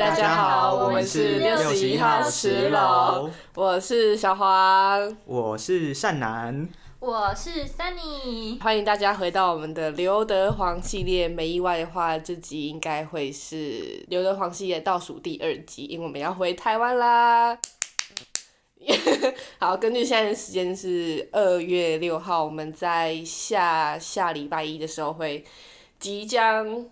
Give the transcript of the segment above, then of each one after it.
大家好，我们是六十一号十楼，我是小黄，我是善男，我是 Sunny，欢迎大家回到我们的刘德华系列。没意外的话，这集应该会是刘德华系列倒数第二集，因为我们要回台湾啦。好，根据现在的时间是二月六号，我们在下下礼拜一的时候会即将。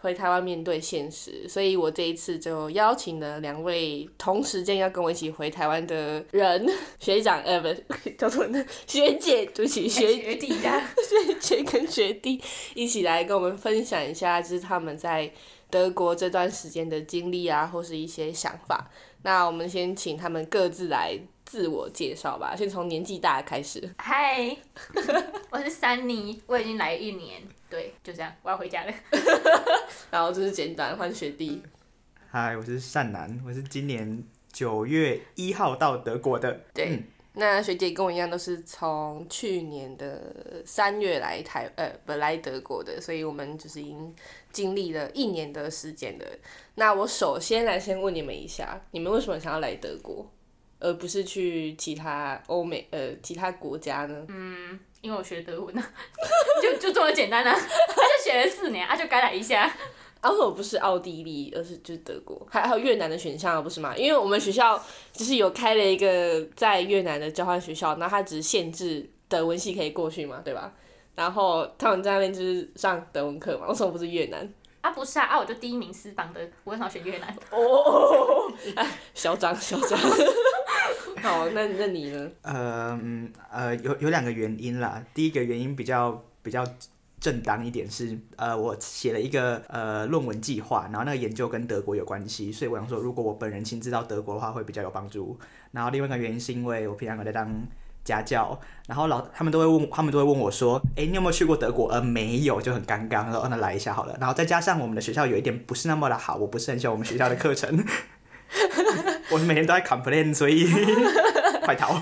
回台湾面对现实，所以我这一次就邀请了两位同时间要跟我一起回台湾的人，学长呃不叫做学姐，对不起学弟呀，学姐跟学弟一起来跟我们分享一下，就是他们在德国这段时间的经历啊，或是一些想法。那我们先请他们各自来自我介绍吧，先从年纪大开始。嗨，我是珊妮，我已经来一年。对，就这样，我要回家了。然后就是简短换学弟。嗨，我是善男，我是今年九月一号到德国的。对，那学姐跟我一样，都是从去年的三月来台呃，本来德国的，所以我们就是已经经历了一年的时间的。那我首先来先问你们一下，你们为什么想要来德国，而不是去其他欧美呃其他国家呢？嗯。因为我学德文呢，就就这么简单啊！他就学了四年，他就改了一下。然后不是奥地利，而是就是德国，还还有越南的选项不是吗？因为我们学校就是有开了一个在越南的交换学校，那它只是限制德文系可以过去嘛，对吧？然后他们在那边就是上德文课嘛，为什么不是越南？啊不是啊，啊我就第一名私房的，我为什么选越南？哦，嚣 张嚣张。好，那那你呢？呃呃，有有两个原因啦。第一个原因比较比较正当一点是，呃，我写了一个呃论文计划，然后那个研究跟德国有关系，所以我想说，如果我本人亲自到德国的话，会比较有帮助。然后另外一个原因是因为我平常有在当家教，然后老他们都会问，他们都会问我说，哎，你有没有去过德国？呃，没有，就很尴尬。说，那来一下好了。然后再加上我们的学校有一点不是那么的好，我不是很喜欢我们学校的课程。我每天都在 complain，所以 快逃。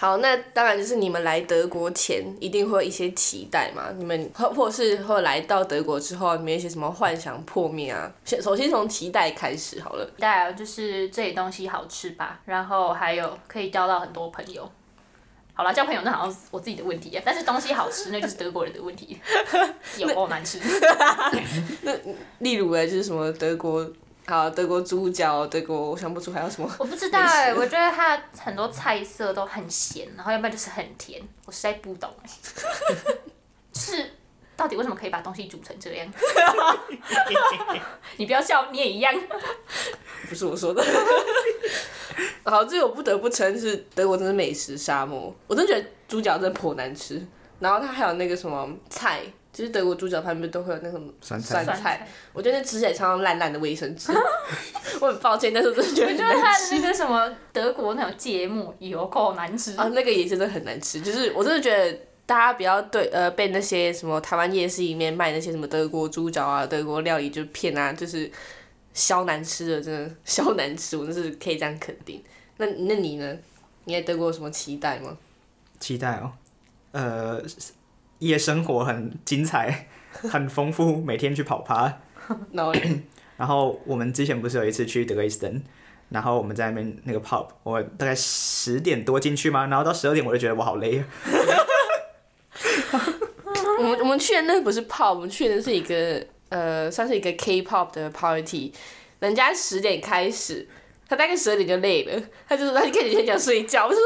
好，那当然就是你们来德国前一定会有一些期待嘛，你们 或或是或来到德国之后，你们一些什么幻想破灭啊？先首先从期待开始好了。期待就是这里东西好吃吧，然后还有可以交到很多朋友。好了，交朋友那好像是我自己的问题啊，但是东西好吃那就是德国人的问题，有哦难吃。那例如呢，就是什么德国？好，德国猪脚，德国我想不出还有什么。我不知道哎，我觉得它很多菜色都很咸，然后要不然就是很甜，我实在不懂。是，到底为什么可以把东西煮成这样？你不要笑，你也一样。不是我说的。好，这我不得不承认是德国真是美食沙漠，我真觉得猪脚真的颇难吃。然后它还有那个什么菜。就是德国猪脚旁边都会有那个酸菜，我觉得那吃起来像烂烂的卫生纸。我很抱歉，但是我真的觉得。就是它那个什么德国那种芥末有够难吃啊，那个也真的很难吃。就是我真的觉得大家不要对呃被那些什么台湾夜市里面卖那些什么德国猪脚啊、德国料理就骗啊，就是消难吃的，真的消难吃，我真是可以这样肯定。那那你呢？你在德国有什么期待吗？期待哦，呃。夜生活很精彩，很丰富，每天去跑趴。然后我们之前不是有一次去德累斯顿，然后我们在那边那个 pub，我大概十点多进去嘛，然后到十二点我就觉得我好累。我们我们去的那个不是 pub，我们去的是一个呃，算是一个 K-pop 的 party，人家十点开始，他大概十二点就累了，他就说他开始先讲睡觉，我说。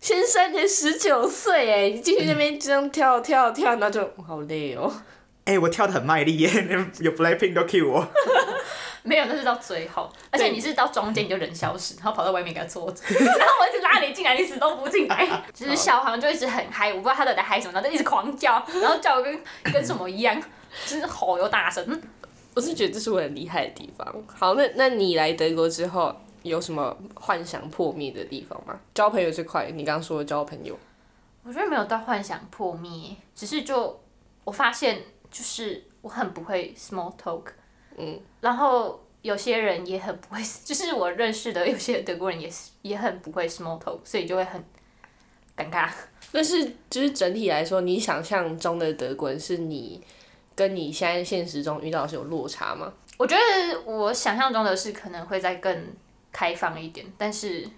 先生才十九岁哎，你进去那边这样跳跳跳，那就好累哦。哎，我跳的很卖力耶，有 Blackpink 都 cue 我。没有，那是到最后，而且你是到中间你就人消失，然后跑到外面给他坐着，然后我一直拉你进来，你死都不进来。就是小黄就一直很嗨，我不知道他到底在嗨什么，然后就一直狂叫，然后叫跟跟什么一样，就是吼又大声。我是觉得这是我很厉害的地方。好，那那你来德国之后。有什么幻想破灭的地方吗？交朋友这块，你刚刚说的交朋友，我觉得没有到幻想破灭，只是就我发现，就是我很不会 small talk，嗯，然后有些人也很不会，就是我认识的有些德国人也是也很不会 small talk，所以就会很尴尬。但是就是整体来说，你想象中的德国人是你跟你现在现实中遇到的是有落差吗？我觉得我想象中的是可能会在更开放一点，但是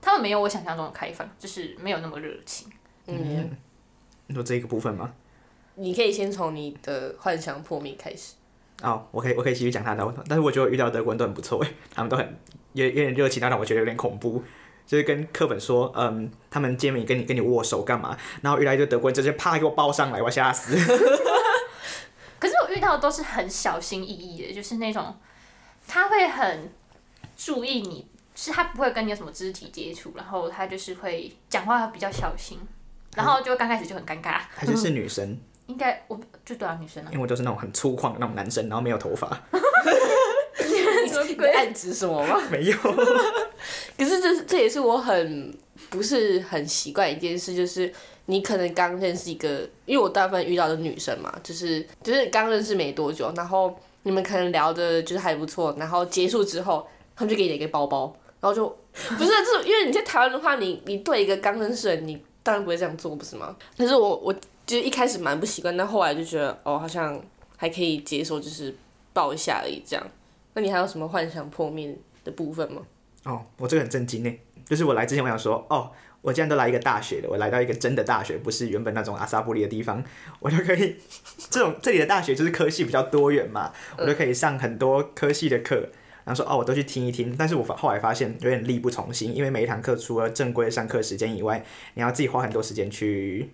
他们没有我想象中的开放，就是没有那么热情。嗯，你说这个部分吗？你可以先从你的幻想破灭开始。哦，我可以我可以继续讲他的，但是我觉得我遇到德国人都很不错诶，他们都很有有点热情但让我觉得有点恐怖。就是跟课本说，嗯，他们见面跟你跟你握手干嘛？然后遇到一堆德国人直接啪给我抱上来，我吓死。可是我遇到的都是很小心翼翼的，就是那种他会很注意你，是他不会跟你有什么肢体接触，然后他就是会讲话比较小心，然后就刚开始就很尴尬。还是是女生，应该我就对啊，女生啊因，为我都是那种很粗犷的那种男生，然后没有头发，你在暗指什么吗？没有。可是这这也是我很不是很习惯一件事，就是你可能刚认识一个，因为我大部分遇到的女生嘛，就是就是刚认识没多久，然后你们可能聊的就是还不错，然后结束之后，他们就给你一个包包，然后就不是这种，因为你在台湾的话，你你对一个刚认识的人，你当然不会这样做，不是吗？但是我我就一开始蛮不习惯，但后来就觉得哦，好像还可以接受，就是抱一下而已这样。那你还有什么幻想破灭的部分吗？哦，我这个很震惊呢，就是我来之前我想说，哦，我既然都来一个大学了，我来到一个真的大学，不是原本那种阿萨布里的地方，我就可以 这种这里的大学就是科系比较多元嘛，我就可以上很多科系的课。然后说哦，我都去听一听，但是我发后来发现有点力不从心，因为每一堂课除了正规上课时间以外，你要自己花很多时间去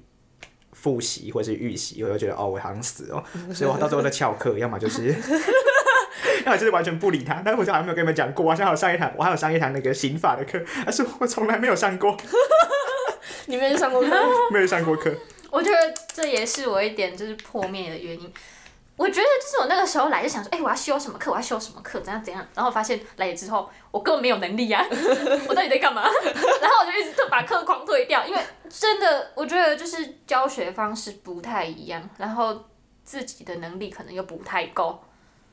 复习或是预习，我就觉得哦，我好像死哦，所以我到最后在翘课，要么就是，要么就是完全不理他。但是我好像没有跟你们讲过，我好像有上一堂，我还有上一堂那个刑法的课，但是我从来没有上过，你没有上过课？没有上过课。我觉得这也是我一点就是破灭的原因。我觉得就是我那个时候来就想说，哎、我要修什么课，我要修什么课，怎样怎样，然后发现来了之后，我根本没有能力啊，我到底在干嘛？然后我就一直就把课狂退掉，因为真的我觉得就是教学方式不太一样，然后自己的能力可能又不太够。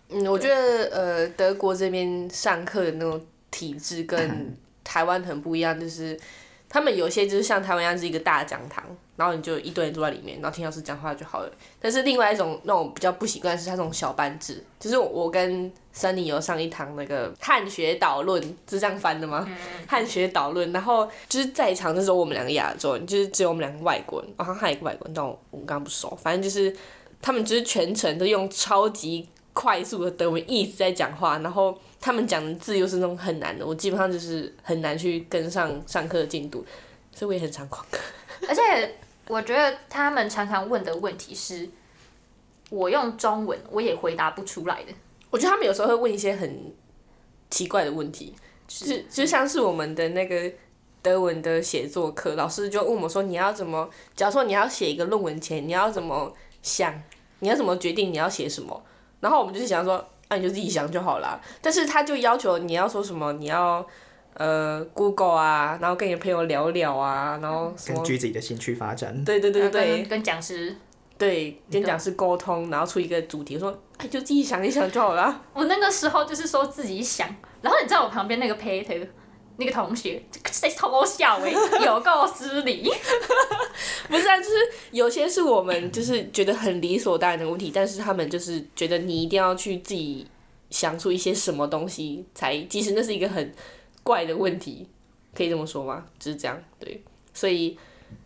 嗯，我觉得呃，德国这边上课的那种体制跟 台湾很不一样，就是他们有些就是像台湾一样是一个大讲堂，然后你就一堆人坐在里面，然后听老师讲话就好了。但是另外一种那种比较不习惯是他这种小班制，就是我跟森尼有上一堂那个汉学导论，是这样翻的吗？汉学导论，然后就是在场的时候我们两个亚洲人，就是只有我们两个外国人，哦，好像还有一个外国人，但我我们刚刚不熟，反正就是他们就是全程都用超级快速的德文一直在讲话，然后他们讲的字又是那种很难的，我基本上就是很难去跟上上课的进度，所以我也很常旷课。而 且我觉得他们常常问的问题是，我用中文我也回答不出来的。我觉得他们有时候会问一些很奇怪的问题，就是就像是我们的那个德文的写作课，老师就问我们说，你要怎么，假如说你要写一个论文前，你要怎么想，你要怎么决定你要写什么，然后我们就是想说，那、你就自己想就好啦。但是他就要求你要说什么，你要呃 Google 啊，然后跟你的朋友聊聊啊，然后根据自己的兴趣发展。对对对对对跟跟讲师，对，跟讲师沟通，然后出一个主题，说，哎，就自己想一想就好了。我那个时候就是说自己想，然后你知道我旁边那个 Peter 那个同学在偷笑哎、有够失礼。不是啊，就是有些是我们就是觉得很理所当然的问题，但是他们就是觉得你一定要去自己想出一些什么东西才，其实那是一个很怪的问题，可以这么说吗？就是这样，对，所以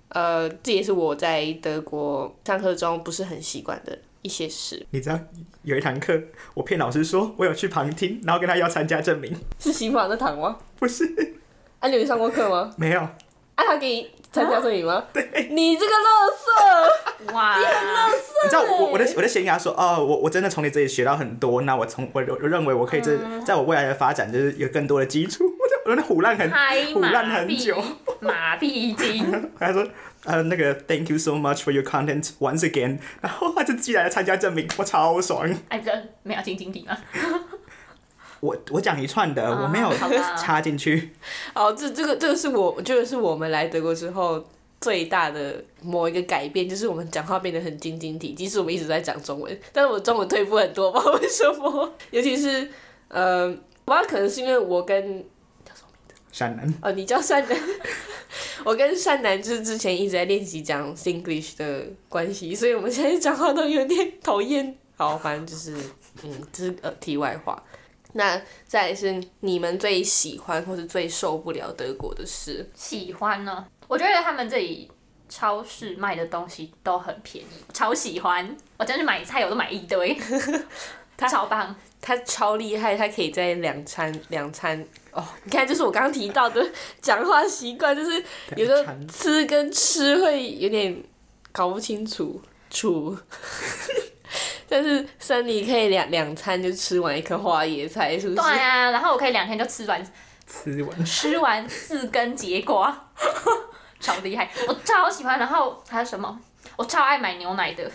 呃，这也是我在德国上课中不是很习惯的一些事。你知道有一堂课，我骗老师说我有去旁听，然后跟他要参加证明，是刑法那堂吗？不是啊，你有上过课吗？没有。啊，他给你参加证明吗？对，你这个乐色！哇，你知道我我的我的闲牙说哦，我我真的从你这里学到很多，那我从我我认为我可以这在我未来的发展就是有更多的基础，我那胡乱很拍胡乱马很久屁，，马屁精。他说呃那个 Thank you so much for your content once again，然后他就寄来了参加证明，我超爽。哎，不是没有晶晶体吗？我我讲一串的，哦我没有插进去。哦，这这个这个是我，我觉得是我们来德国之后最大的某一个改变，就是我们讲话变得很晶晶体。即使我们一直在讲中文，但是我中文退步很多，不知道为什么。尤其是呃，我不知道可能是因为我跟山南。哦，你叫善男，我跟善男就是之前一直在练习讲 Singlish 的关系，所以我们现在讲话都有点讨厌。好，反正就是，嗯，这是呃题外话。那再来是你们最喜欢或是最受不了德国的事？喜欢呢？我觉得他们这里超市卖的东西都很便宜，超喜欢。我真是买菜我都买一堆，超棒。他超厉害，他可以在两餐两餐哦，你看，就是我刚刚提到的讲话习惯，就是有时候吃跟吃会有点搞不清楚楚。但是森尼可以两两餐就吃完一颗花椰菜，是不是？对啊，然后我可以两天就吃完吃完吃完四根节瓜，超厉害，我超喜欢。然后还有什么？我超爱买牛奶的，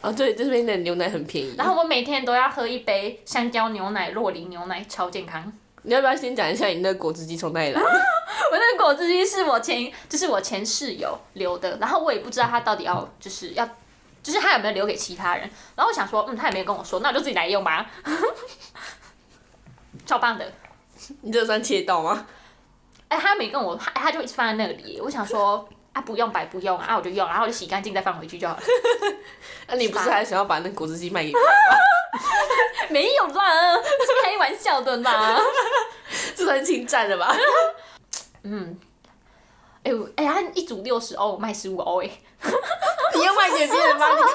哦，对，这边的牛奶很便宜。然后我每天都要喝一杯香蕉牛奶、洛林牛奶，超健康。你要不要先讲一下你那果汁机从哪里来？我那个果汁机是我前，就是我前室友留的，然后我也不知道他到底要，就是要，就是他有没有留给其他人。然后我想说，嗯，他也没有跟我说，那我就自己来用吧。超棒的，你这算切到吗？哎、他没跟我，他他就一直放在那里。我想说，啊，不用白不用啊，我就用，然后我就洗干净再放回去就好了。那、你不是还想要把那果汁机卖给别人吗？没有啦，是开玩笑的啦。这算侵占了吧？嗯，哎、呦，哎、他一组六十欧，我卖十五欧，哎，你要卖给别人吗？你看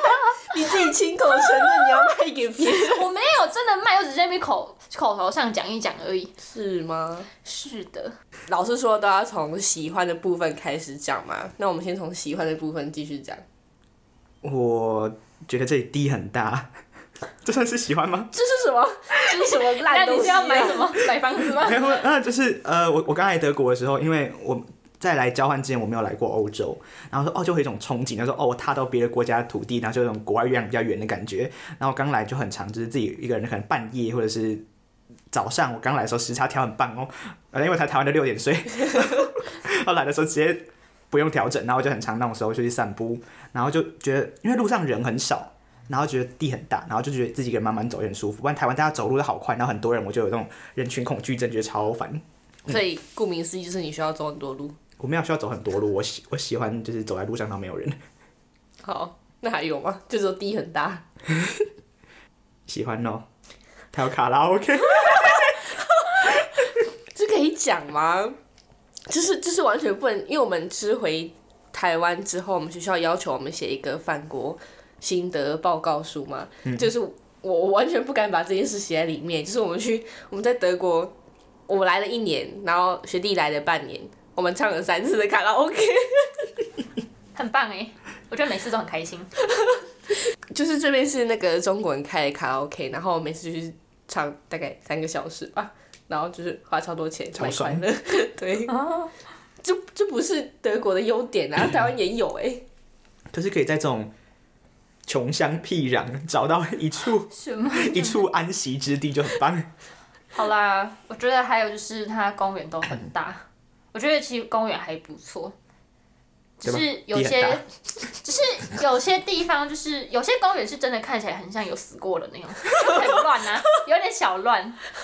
你自己亲口承认你要卖给别人，我没有真的卖，我只是在那边口口头上讲一讲而已。是吗？是的，老师说都要从喜欢的部分开始讲嘛，那我们先从喜欢的部分继续讲。我觉得这里地很大，这算是喜欢吗？这是什么？这是什么烂东西、啊？你是要买什么？买房子吗？没有，那就是呃，我我刚来德国的时候，因为我在来交换之前我没有来过欧洲，然后说哦就会有一种憧憬，他说哦我踏到别的国家的土地，然后就有种国外月亮比较圆的感觉。然后刚来就很长，就是自己一个人可能半夜或者是早上，我刚来的时候时差调很棒哦，呃因为我才台湾的六点睡，后来的时候直接不用调整，然后就很长那种时候就去散步，然后就觉得因为路上人很少。然后觉得地很大，然后就觉得自己一个人慢慢走也很舒服。不然台湾大家走路都好快，然后很多人，我就有那种人群恐惧症，觉得超烦。所以顾名思义就是你需要走很多路。我没有需要走很多路，我喜我喜欢就是走在路上然后没有人，好，那还有吗？就说地很大。喜欢哦。还有卡拉 OK，这可以讲吗？就是就是完全不能，因为我们吃回台湾之后，我们学校要求我们写一个返国心得报告书嘛，就是我我完全不敢把这件事写在里面。就是我们去我们在德国，我来了一年，然后学弟来了半年，我们唱了三次的卡拉 OK，很棒哎，我觉得每次都很开心。就是这边是那个中国人开的卡拉 OK，然后每次就是唱大概三个小时吧，然后就是花超多钱买超爽快乐，对。哦，这这不是德国的优点啊，台湾也有哎、就是可以在这种穷乡僻壤找到一处 什么？一处安息之地就很棒。好啦，我觉得还有就是它公园都很大，我觉得其实公园还不错，只对吧？是有些 只是有些地方就是有些公园是真的看起来很像有死过的那种，很乱啊，有点小乱，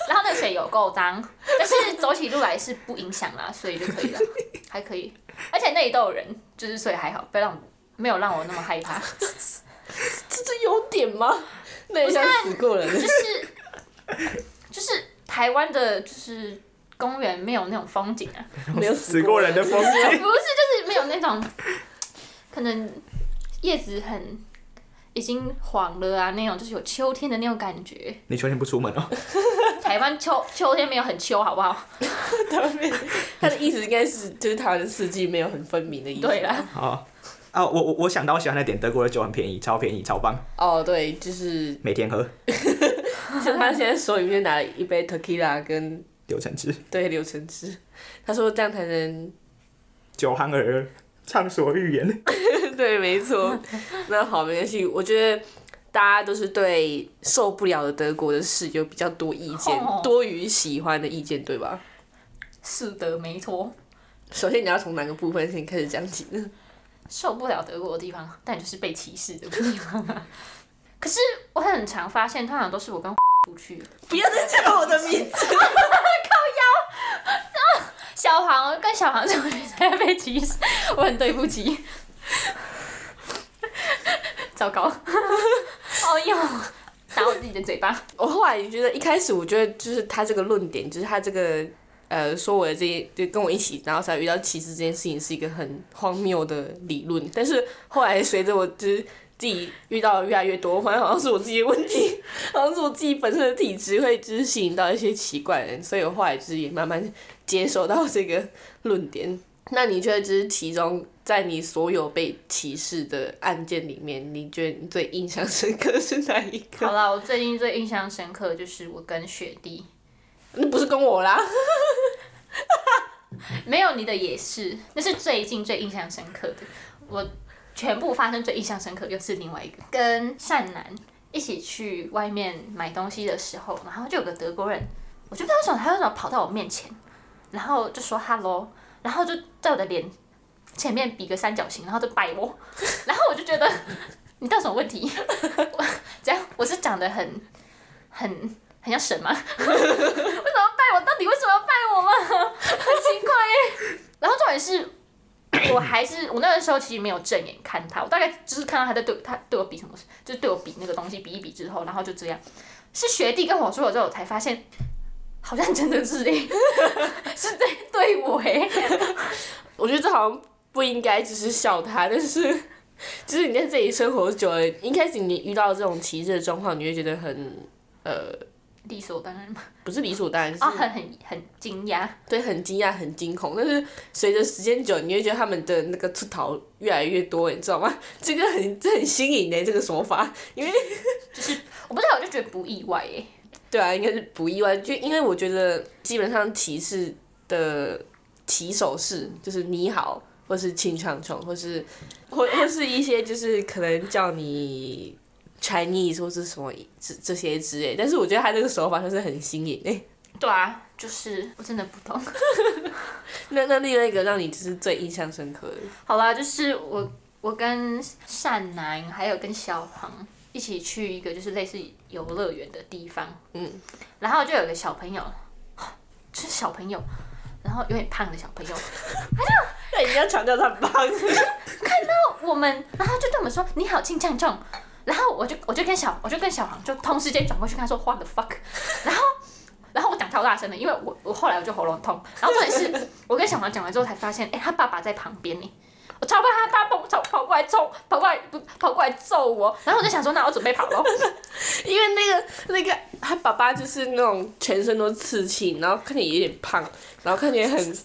然后那个水有够脏，但是走起路来是不影响啦，所以就可以了，还可以，而且那里都有人，就是所以还好，不要让没有让我那么害怕，这这有点吗？那也像死过人。就是就是台湾的，就是公园没有那种风景啊。没有死过人的风景不是，就是没有那种可能叶子很已经黄了啊，那种就是有秋天的那种感觉。你秋天不出门哦？台湾秋秋天没有很秋，好不好？台湾没有他的意思应该是就是台湾的四季没有很分明的意思。对啦，好啊，我我我想到我喜欢的点，德国的酒很便宜，超便宜，超棒，哦，对，就是每天喝 像他现在手里面拿了一杯 tequila 跟柳橙汁，对柳橙汁，他说这样才能酒酣耳，畅所欲言。对，没错。那好，没关系。我觉得大家都是对受不了的德国的事有比较多意见，哦多于喜欢的意见，对吧？是的，没错。首先你要从哪个部分先开始讲起呢？受不了德国的地方，但就是被歧视的地方啊。可是我很常发现，通常都是我跟出去，不要再叫我的名字。靠腰小黄跟小黄同学在被歧视，我很对不起。糟糕，哦哟，打我自己的嘴巴。我后来觉得一开始我觉得就是他这个论点，就是他这个呃说我的这些就跟我一起，然后才遇到歧视这件事情是一个很荒谬的理论。但是后来随着我就是自己遇到的越来越多，我发现好像是我自己的问题，好像是我自己本身的体质会就是吸引到一些奇怪的人，所以我后来就是也慢慢接受到这个论点。那你觉得就是其中在你所有被歧视的案件里面，你觉得你最印象深刻是哪一个？好了，我最近最印象深刻的就是我跟雪弟，那不是跟我啦。没有你的也是，那是最近最印象深刻的。我全部发生最印象深刻又是另外一个，跟善男一起去外面买东西的时候，然后就有个德国人，我就不知道为什么他为什么跑到我面前，然后就说 hello，然后就在我的脸前面比个三角形，然后就拜 我，然后我就觉得你到底什么问题？我这样我是长得很很很像神吗？为什么要拜我？到底为什么要拜我吗？很奇怪耶。然后重点是，我还是我那个时候其实没有正眼看他，我大概就是看到他在对他对我比什么，就是对我比那个东西，比一比之后，然后就这样。是学弟跟我说了之后，我才发现，好像真的是诶，是在对我诶。我觉得这好像不应该只是笑他，但是就是你在这里生活久了，一开始你遇到这种歧视的状况，你会觉得很呃，理所当然嘛。不是理所当然，是啊，很很很惊讶。对很惊讶、很惊恐。但是随着时间久，你会觉得他们的那个出逃越来越多，你知道吗？这个很这很新颖的这个说法，因为就是我不知道，我就觉得不意外耶。对啊，应该是不意外，就因为我觉得基本上提示的起手式就是你好，或是清唱虫，或是或或是一些就是可能叫你 Chinese 或是什么这这些之类，但是我觉得他这个手法就是很新颖诶。对啊，就是我真的不懂。那那另外一个让你就是最印象深刻的，好啦，就是我我跟善男还有跟小黄一起去一个就是类似游乐园的地方，嗯，然后就有个小朋友，就是小朋友，然后有点胖的小朋友，那一定要强调他胖。看到。我们，然后就对我们说你好，庆呛重，然后我就我就跟小我就跟小黄就同时间转过去跟他说 what the fuck，然后然后我讲超大声的，因为我我后来我就喉咙痛，然后重点是我跟小黄讲完之后才发现，哎、他爸爸在旁边呢。我超怕他爸跑跑跑过来揍，跑过来不跑过来揍我，然后我就想说，那我准备跑咯。因为那个那个他爸爸就是那种全身都刺青，然后看起来有点胖，然后看起来很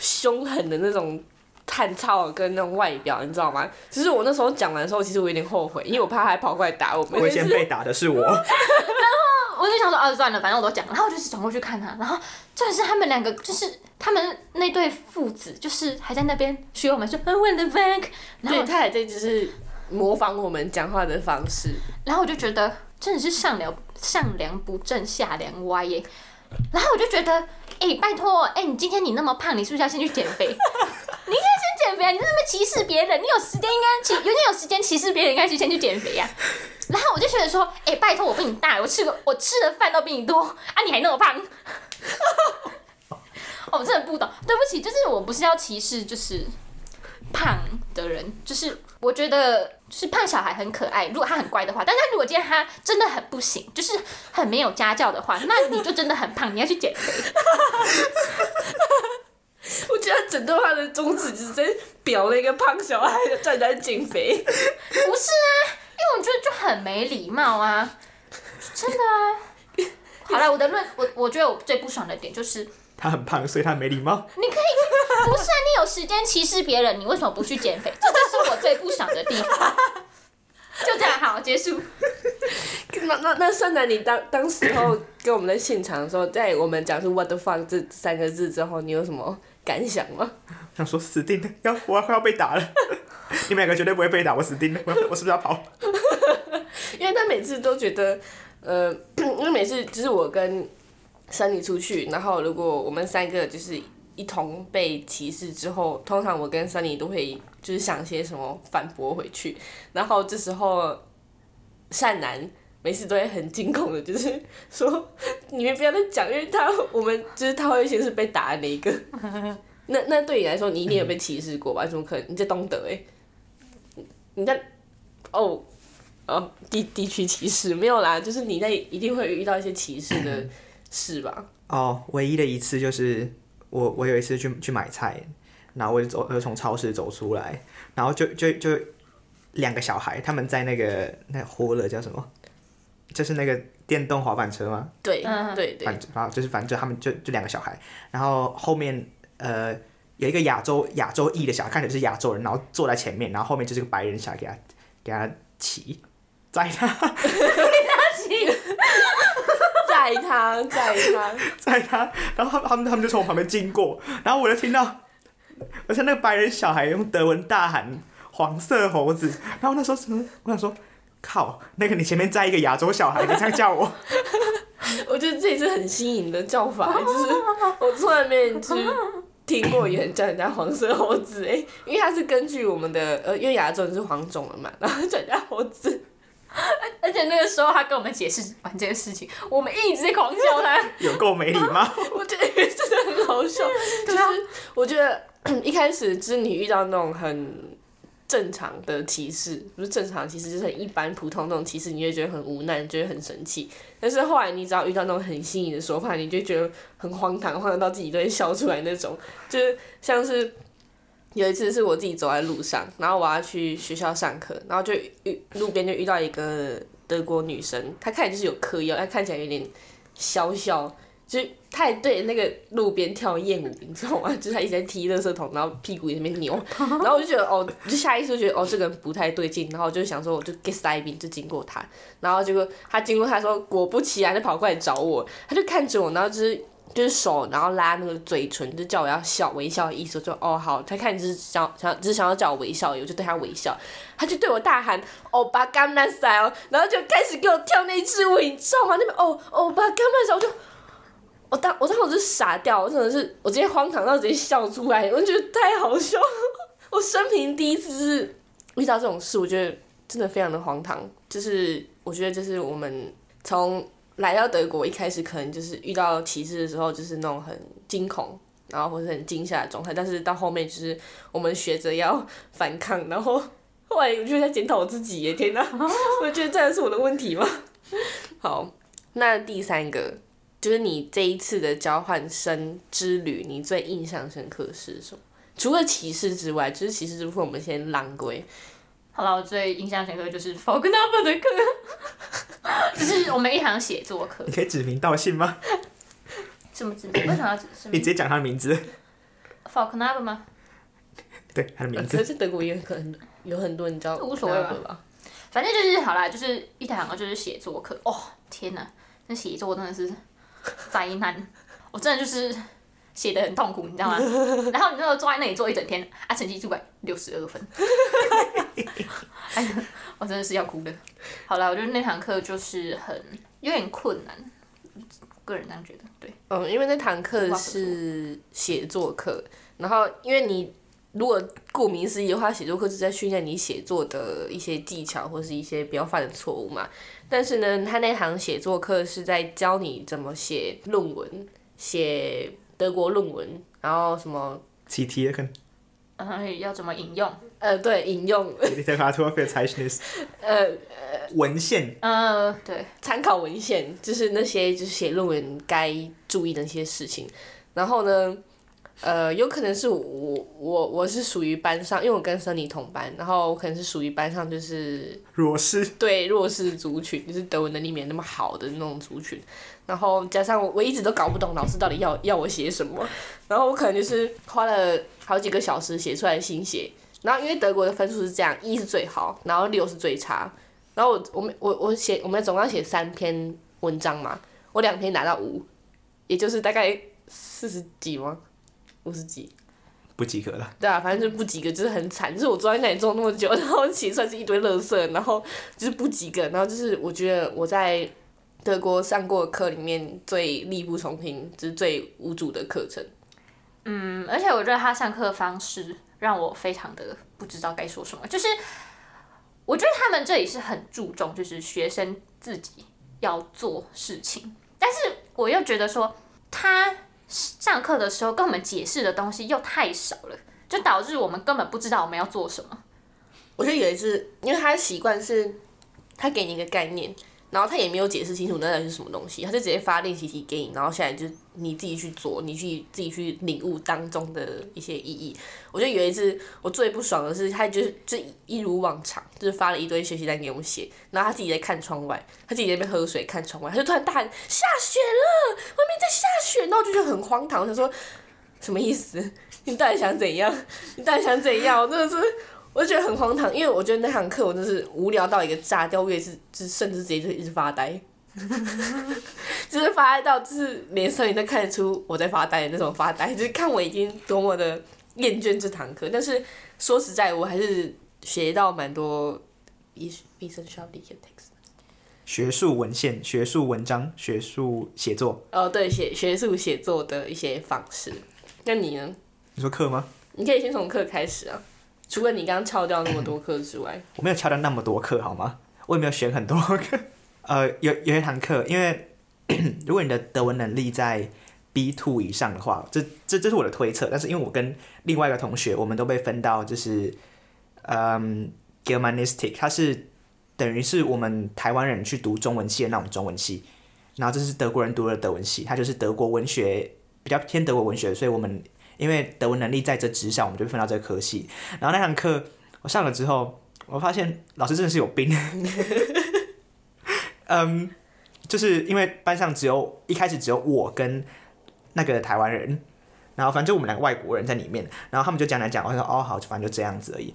凶狠的那种炭操跟那种外表，你知道吗？只是我那时候讲完的时候，其实我有点后悔，因为我怕他还跑过来打我们。我先被打的是我，然后我就想说，啊，算了，反正我都讲了，然后我就转过去看他，然后重点是他们两个，就是他们那对父子，就是还在那边学我们说 I want the bank，然后对他还在就是模仿我们讲话的方式。然后我就觉得真的是上梁上梁不正下梁歪耶，然后我就觉得，哎、拜托，哎、你今天你那么胖，你是不是要先去减肥？你 减肥啊！你在那边歧视别人，你有时间应该歧，有点有时间歧视别人，应该去先去减肥呀、然后我就觉得说，哎、拜托，我比你大，我吃个我吃的饭都比你多啊，你还那么胖。哦，我真的不懂，对不起，就是我不是要歧视，就是胖的人，就是我觉得就是胖小孩很可爱，如果他很乖的话，但是如果今天他真的很不行，就是很没有家教的话，那你就真的很胖，你要去减肥。我觉得整段话的宗旨就是在表那个胖小孩站在减肥。不是啊，因为我觉得就很没礼貌啊，真的啊。好了，我的论，我我觉得我最不爽的点就是，他很胖，所以他没礼貌。你可以不是啊，你有时间歧视别人，你为什么不去减肥？这就是我最不爽的地方。就这样，好，结束。那那那圣男，你当当时候跟我们在现场的时候，在我们讲出 “what the fuck” 这三个字之后，你有什么感想吗？想说死定了，要我要快要被打了。你们两个绝对不会被打，我死定了，我我是不是要跑？因为他每次都觉得，呃，因为每次就是我跟珊妮出去，然后如果我们三个就是一同被歧视之后，通常我跟珊妮都会就是想些什么反驳回去，然后这时候善男每次都会很惊恐的，就是说你们不要再讲，因为他我们就是他会先是被打的那一个。那那对你来说，你一定有被歧视过吧？怎么可能？你在东德哎、你在哦哦地地区歧视没有啦，就是你在一定会遇到一些歧视的事吧？哦，唯一的一次就是我我有一次去去买菜，然后我就走，我就从超市走出来，然后就就就两个小孩，他们在那个那个活了叫什么？就是那个电动滑板车吗？对嗯对对反，正啊，就是反正就他们就就两个小孩，然后后面呃有一个亚洲亚洲裔的小孩，看起来是亚洲人，然后坐在前面，然后后面就是个白人小孩给他给他骑，载他 载他 载他，载他，然后他们他们他们就从我旁边经过，然后我就听到，而且那个白人小孩用德文大喊“黄色猴子”，然后那时候什么，我想说。靠，那个你前面载一个亚洲小孩，你这样叫我，我觉得这也是很新颖的叫法，就是我从来没有就是听过有人叫人家黄色猴子哎，因为它是根据我们的呃，因为亚洲人是黄种人嘛，然后叫人家猴子，而且那个时候他跟我们解释完这个事情，我们一直在狂笑他。有够没礼貌。我觉得真的很好笑，就是我觉得一开始就是你遇到那种很。正常的歧视不是正常的歧视，就是很一般普通那种歧视，你会觉得很无奈，你觉得很生气。但是后来你只要遇到那种很新颖的说法，你就觉得很荒唐，荒唐到自己都会笑出来那种。就是像是有一次是我自己走在路上，然后我要去学校上课，然后就遇路边就遇到一个德国女生，她看起来就是有嗑药，她看起来有点小小。就是她也对那个路边跳艳舞，你知道吗？就是他一直在踢垃圾桶，然后屁股也在那边扭，然后我就觉得哦，就下意识就觉得哦，这个人不太对劲，然后我就想说，我就 get 塞宾就经过他，然后结果他经过他说，果不其然就跑过来找我，他就看着我，然后就是就是手，然后拉那个嘴唇，就叫我要笑微笑的意思，我就哦好，他看你就是想想只是想要叫我微笑，我就对他微笑，他就对我大喊欧巴甘那塞哦，然后就开始给我跳那支舞，你知道吗？那边哦欧巴甘那塞，我就。我当我当时就傻掉，我真的是我直接荒唐到直接笑出来，我觉得太好笑。我生平第一次是遇到这种事，我觉得真的非常的荒唐。就是我觉得就是我们从来到德国一开始，可能就是遇到歧视的时候，就是那种很惊恐，然后或者很惊吓的状态。但是到后面就是我们学着要反抗，然后后来我就在检讨我自己耶，天哪！我觉得这样是我的问题吗？好，那第三个。就是你这一次的交换生之旅，你最印象深刻的是什么？除了骑士之外，就是骑士之部分我们先浪归。好了，我最印象深刻就是 f o g n a b 的课，就是我们一堂写作课。你可以指名道姓吗？什么指名？为什么要指 你直接讲他的名字。f o g n a b 吗？对，他的名可字。是德国也可能有很多你知道，无所谓吧吧？反正就是好啦，就是一堂课就是写作课。哦，天哪，那写作真的是灾难！我真的就是写的很痛苦，你知道吗？然后你那个坐在那里坐一整天，啊，成绩出来六十二分，哎呀，我真的是要哭了。好了，我觉得那堂课就是很有点困难，个人这样觉得。对，嗯，因为那堂课是写作课，然后因为你如果顾名思义的话，写作课是在训练你写作的一些技巧或是一些不要犯的错误嘛。但是呢，他那堂写作课是在教你怎么写论文，写德国论文，然后什么 Zitieren, 然后要怎么引用？呃，对，引用 Literaturverzeichnis，呃文献。呃，对，参考文献，就是那些就是写论文该注意的那些事情。然后呢，呃，有可能是我我我是属于班上，因为我跟森尼同班，然后我可能是属于班上就是弱势，对弱势族群，就是德文能力没那么好的那种族群。然后加上我我一直都搞不懂老师到底要要我写什么，然后我可能就是花了好几个小时写出来的新写。然后因为德国的分数是这样，一是最好，然后六是最差。然后我我们我我写我们总共要写三篇文章嘛，我两篇拿到五，也就是大概四十几吗？五十几？不及格了。对啊，反正就不及格，就是很惨。就是我坐在那里坐那么久，然后其实算是一堆垃圾，然后就是不及格，然后就是我觉得我在德国上过的课里面最力不从心，就是最无助的课程。嗯，而且我觉得他上课的方式让我非常的不知道该说什么，就是我觉得他们这里是很注重，就是学生自己要做事情，但是我又觉得说，他上课的时候跟我们解释的东西又太少了，就导致我们根本不知道我们要做什么。我觉得有一次，因为他的习惯是，他给你一个概念，然后他也没有解释清楚那到底是什么东西，他就直接发练习题给你，然后下来就你自己去做，你去自己去领悟当中的一些意义。我觉得有一次我最不爽的是，他就是就一如往常，就是发了一堆学习单给我们写，然后他自己在看窗外，他自己在那边喝水看窗外，他就突然大喊下雪了，外面在下雪，然后我就觉得很荒唐，我想说什么意思？你到底想怎样？你到底想怎样？我真的是。我就觉得很荒唐，因为我觉得那堂课我真是无聊到一个炸掉，我也是，就是甚至直接就一直发呆，就是发呆到就是连声音都看得出我在发呆的那种发呆，就是看我已经多么的厌倦这堂课。但是说实在，我还是学到蛮多必必生需要理解 text，学术文献、学术文章、学术写作。哦，对，写学术写作的一些方式。那你呢？你说课吗？你可以先从课开始啊。除了你刚刚翘掉那么多课之外，我没有翘掉那么多课，好吗？我也没有选很多课。呃，有有一堂课，因为 如果你的德文能力在 B two 以上的话，这这这是我的推测。但是因为我跟另外一个同学，我们都被分到就是嗯 Germanistic，它是等于是我们台湾人去读中文系的那种中文系，然后这是德国人读的德文系，它就是德国文学比较偏德国文学，所以我们。因为德文能力在这之上，我们就分到这个科系。然后那堂课我上了之后，我发现老师真的是有病。嗯，就是因为班上只有一开始只有我跟那个台湾人，然后反正就我们两个外国人在里面，然后他们就讲来讲，我说哦好，反正就这样子而已。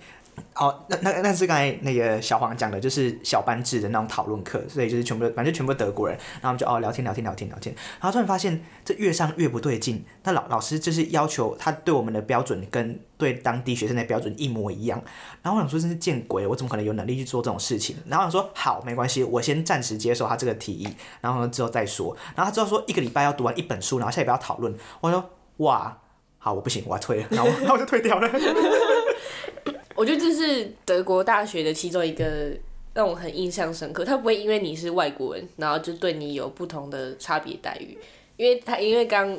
哦，那那那是刚才那个小黄讲的，就是小班制的那种讨论课，所以就是全部反正全部德国人，然后我们就哦聊天聊天聊天聊天，然后突然发现这越上越不对劲，那老老师就是要求他对我们的标准跟对当地学生的标准一模一样，然后我想说真是见鬼，我怎么可能有能力去做这种事情？然后想说好没关系，我先暂时接受他这个提议，然后之后再说。然后他之后说一个礼拜要读完一本书，然后下礼拜要讨论。我说哇，好我不行，我要退了，然后 然后我就退掉了。我觉得这是德国大学的其中一个让我很印象深刻。他不会因为你是外国人，然后就对你有不同的差别待遇。因为他因为刚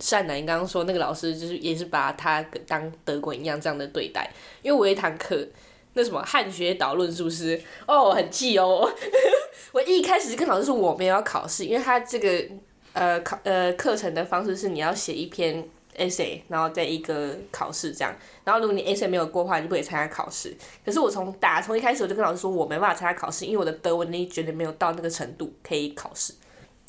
善男刚刚说那个老师就是也是把他当德国人一样这样的对待。因为我一堂课，那什么汉学导论是不是？哦，很气哦！我一开始跟老师说我没有要考试，因为他这个呃考呃课程的方式是你要写一篇。essay，然后再一个考试这样，然后如果你 essay 没有过的话，你就不可以参加考试。可是我从打从一开始我就跟老师说，我没办法参加考试，因为我的德文能力绝对没有到那个程度可以考试，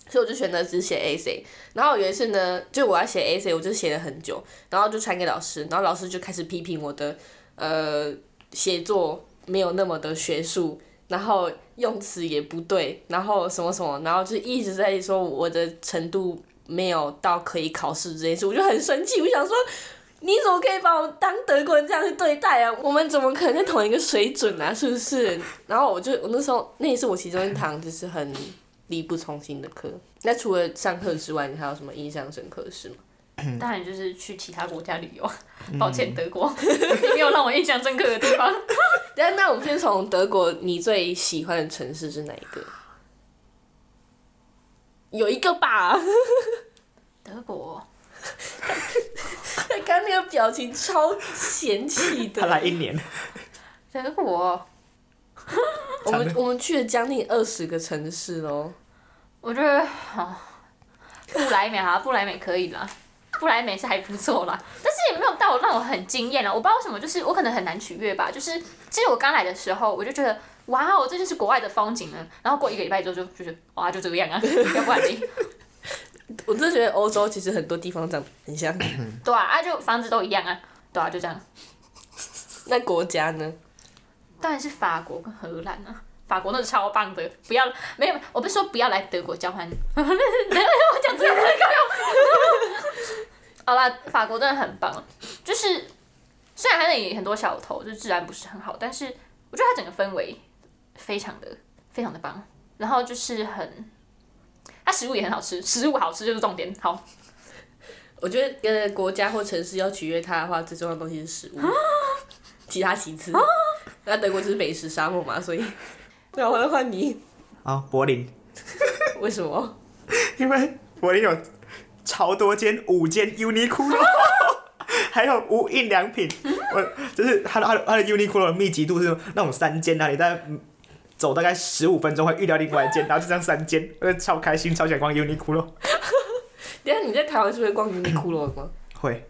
所以我就选择只写 essay。然后有一次呢，就我要写 essay，我就写了很久，然后就传给老师，然后老师就开始批评我的呃写作没有那么的学术，然后用词也不对，然后什么什么，然后就一直在说我的程度。没有到可以考试这件事，我就很生气。我想说，你怎么可以把我当德国人这样去对待啊？我们怎么可能在同一个水准啊？是不是？然后我就我那时候那也是我其中一堂就是很力不从心的课。那除了上课之外，你还有什么印象深刻的事吗？当然就是去其他国家旅游。抱歉，德国没有让我印象深刻的地方。那那我们先从德国，你最喜欢的城市是哪一个？有一个吧，德国。他刚那个表情超嫌弃的。他来一年。德国。我们我们去了将近二十个城市喽。我觉得啊，不来美啊，不来美可以啦，不来美是还不错啦，但是也没有到让我很惊艳了。我不知道为什么，就是我可能很难取悦吧。就是其实我刚来的时候，我就觉得。哇哦，这就是国外的风景呢。然后过一个礼拜之后就就是哇，就这个样啊，要不然你。我真的觉得欧洲其实很多地方长得很像。对啊，啊就房子都一样啊，对啊就这样。那国家呢？当然是法国跟荷兰啊，法国那是超棒的，不要没有，我不是说不要来德国交换。我讲这个够用。好啦，法国真的很棒，就是虽然它那里很多小偷，就治安不是很好，但是我觉得它整个氛围。非常的非常的棒，然后就是很，它食物也很好吃，食物好吃就是重点。好，我觉得跟国家或城市要取悦它的话，最重要的东西是食物，其他其次。那德国就是美食沙漠嘛，所以，那我来换你，好，柏林，为什么？因为柏林有超多间，五间 Uniqlo，还有无印良品。我就是它的它的它的 Uniqlo 的密集度是那种三间那里，大概走大概十五分钟会遇到另外一间，然后就这样三间，我就超开心，超想逛 Uniqlo。等下你在台湾是会逛 Uniqlo？会，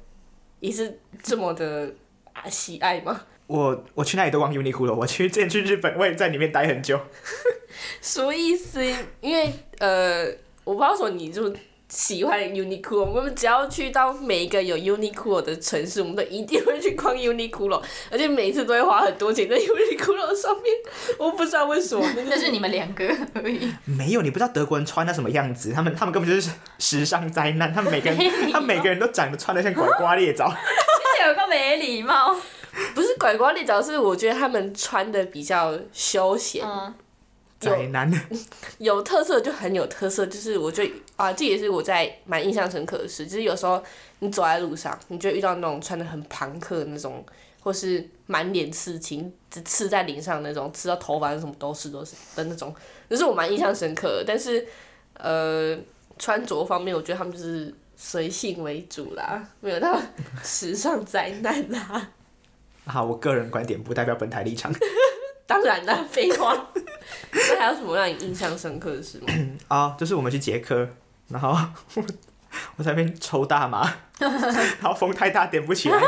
你是这么的啊喜爱吗？我我去那里都逛 Uniqlo，我去之前去日本，我也在里面待很久。什么意思？因为呃，我不知道说你就喜欢 Uniqlo，我们只要去到每一个有 Uniqlo 的城市，我们都一定会去逛 Uniqlo，而且每一次都会花很多钱在 Uniqlo 上面。我不知道为什么，那 是你们两个而已。没有，你不知道德国人穿的什么样子，他们他们根本就是时尚灾难，他们每个人 他每个人都长得穿的像拐瓜裂枣。有个没礼貌。不是拐瓜裂枣，是我觉得他们穿的比较休闲。嗯，宅男，有特色就很有特色，就是我觉得啊，这也是我在蛮印象深刻的事。就是有时候你走在路上，你就遇到那种穿的很朋克的那种，或是满脸刺青，只刺在脸上那种，刺到头发什么都是都是的那种，就是我蛮印象深刻的。但是呃，穿着方面，我觉得他们就是随性为主啦，没有到时尚灾难啦。好，我个人观点不代表本台立场。当然啦，废话。那还有什么让你印象深刻的事吗？啊、就是我们去捷克，然后我 我在那边抽大麻，然后风太大点不起来。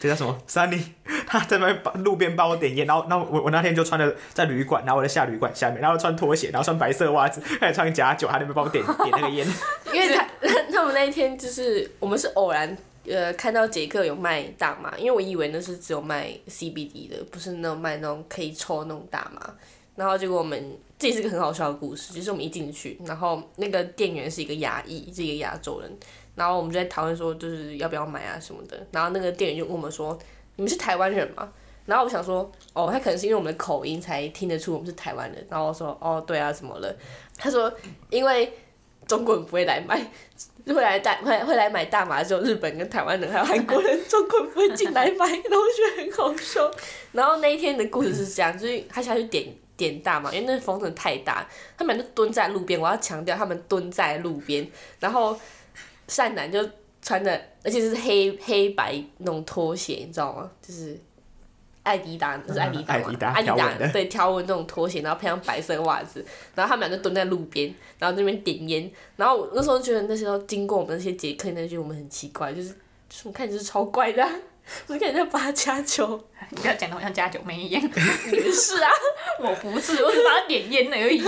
这叫什么？Sunny，他在那边帮路边帮我点烟，然后，然后我我那天就穿的在旅馆，然后我在下旅馆下面，然后穿拖鞋，然后穿白色袜子，开始穿假酒，他那边帮我点点那个烟。因为他他们那一天就是我们是偶然呃看到捷克有卖大麻，因为我以为那是只有卖 CBD 的，不是那种卖那种可以抽那种大麻。然后结果我们这也是个很好笑的故事，就是我们一进去，然后那个店员是一个亚裔，是一个亚洲人，然后我们就在讨论说就是要不要买啊什么的，然后那个店员就问我们说你们是台湾人吗？然后我想说哦，他可能是因为我们的口音才听得出我们是台湾人，然后我说哦对啊怎么了？他说因为中国人不会来买。会来大会会来买大麻，只有日本跟台湾人还有韩国人，中国人不会进来买，然后我觉得很好笑。然后那一天的故事是这样，就是他下去点点大麻，因为那风真的太大，他们就蹲在路边。我要强调，他们蹲在路边，然后善男就穿的，而且是黑黑白那种拖鞋，你知道吗？就是艾迪达，就是艾迪达嘛，艾迪达对条纹那种拖鞋，然后配上白色袜子，然后他们俩就蹲在路边，然后那边点烟，然后我那时候觉得那时候经过我们那些捷克，那觉得我们很奇怪，就是就是我看你就是超怪的啊、我就看你在八加九，你不要讲的好像加酒没烟，你是啊？我不是，我只把他点烟而已。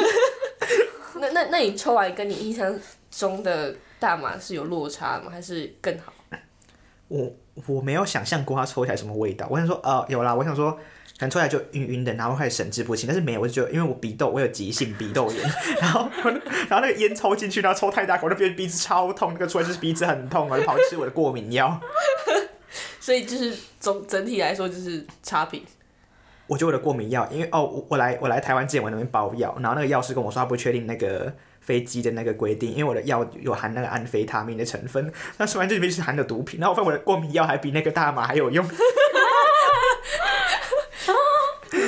那那那你抽完跟你印象中的大麻是有落差吗？还是更好？我我没有想象过它抽起来什么味道，我想说，呃，有啦，我想说，可能抽起来就晕晕的，然后开始神志不清，但是没有，我就觉得，因为我鼻窦，我有急性鼻窦炎，然后 然后那个烟抽进去，然后抽太大口，那边鼻子超痛，那个出来就是鼻子很痛，我就跑去吃我的过敏药。所以就是总整体来说就是差评。我觉得我的过敏药，因为哦，我我来我来台湾之前我那边包药，然后那个药师跟我说他不确定那个飞机的那个规定，因为我的药有含那个安非他命的成分，那说完这里面是含的毒品，然后我发现我的过敏药还比那个大麻还有用。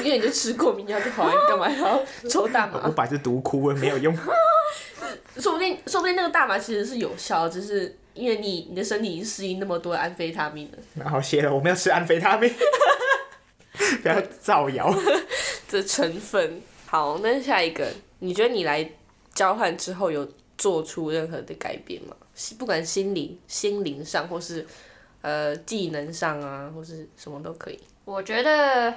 因为你就吃过敏药就好了，你干嘛还要抽大麻我麻？把这毒哭了，没有用。说不定说不定那个大麻其实是有效，只是因为你你的身体已经适应那么多安非他命了，然后谢了，我们要吃安非他命，不要造谣。这成分。好，那下一个，你觉得你来交换之后有做出任何的改变吗？不管心理、心灵上，或是呃技能上啊，或是什么都可以。我觉得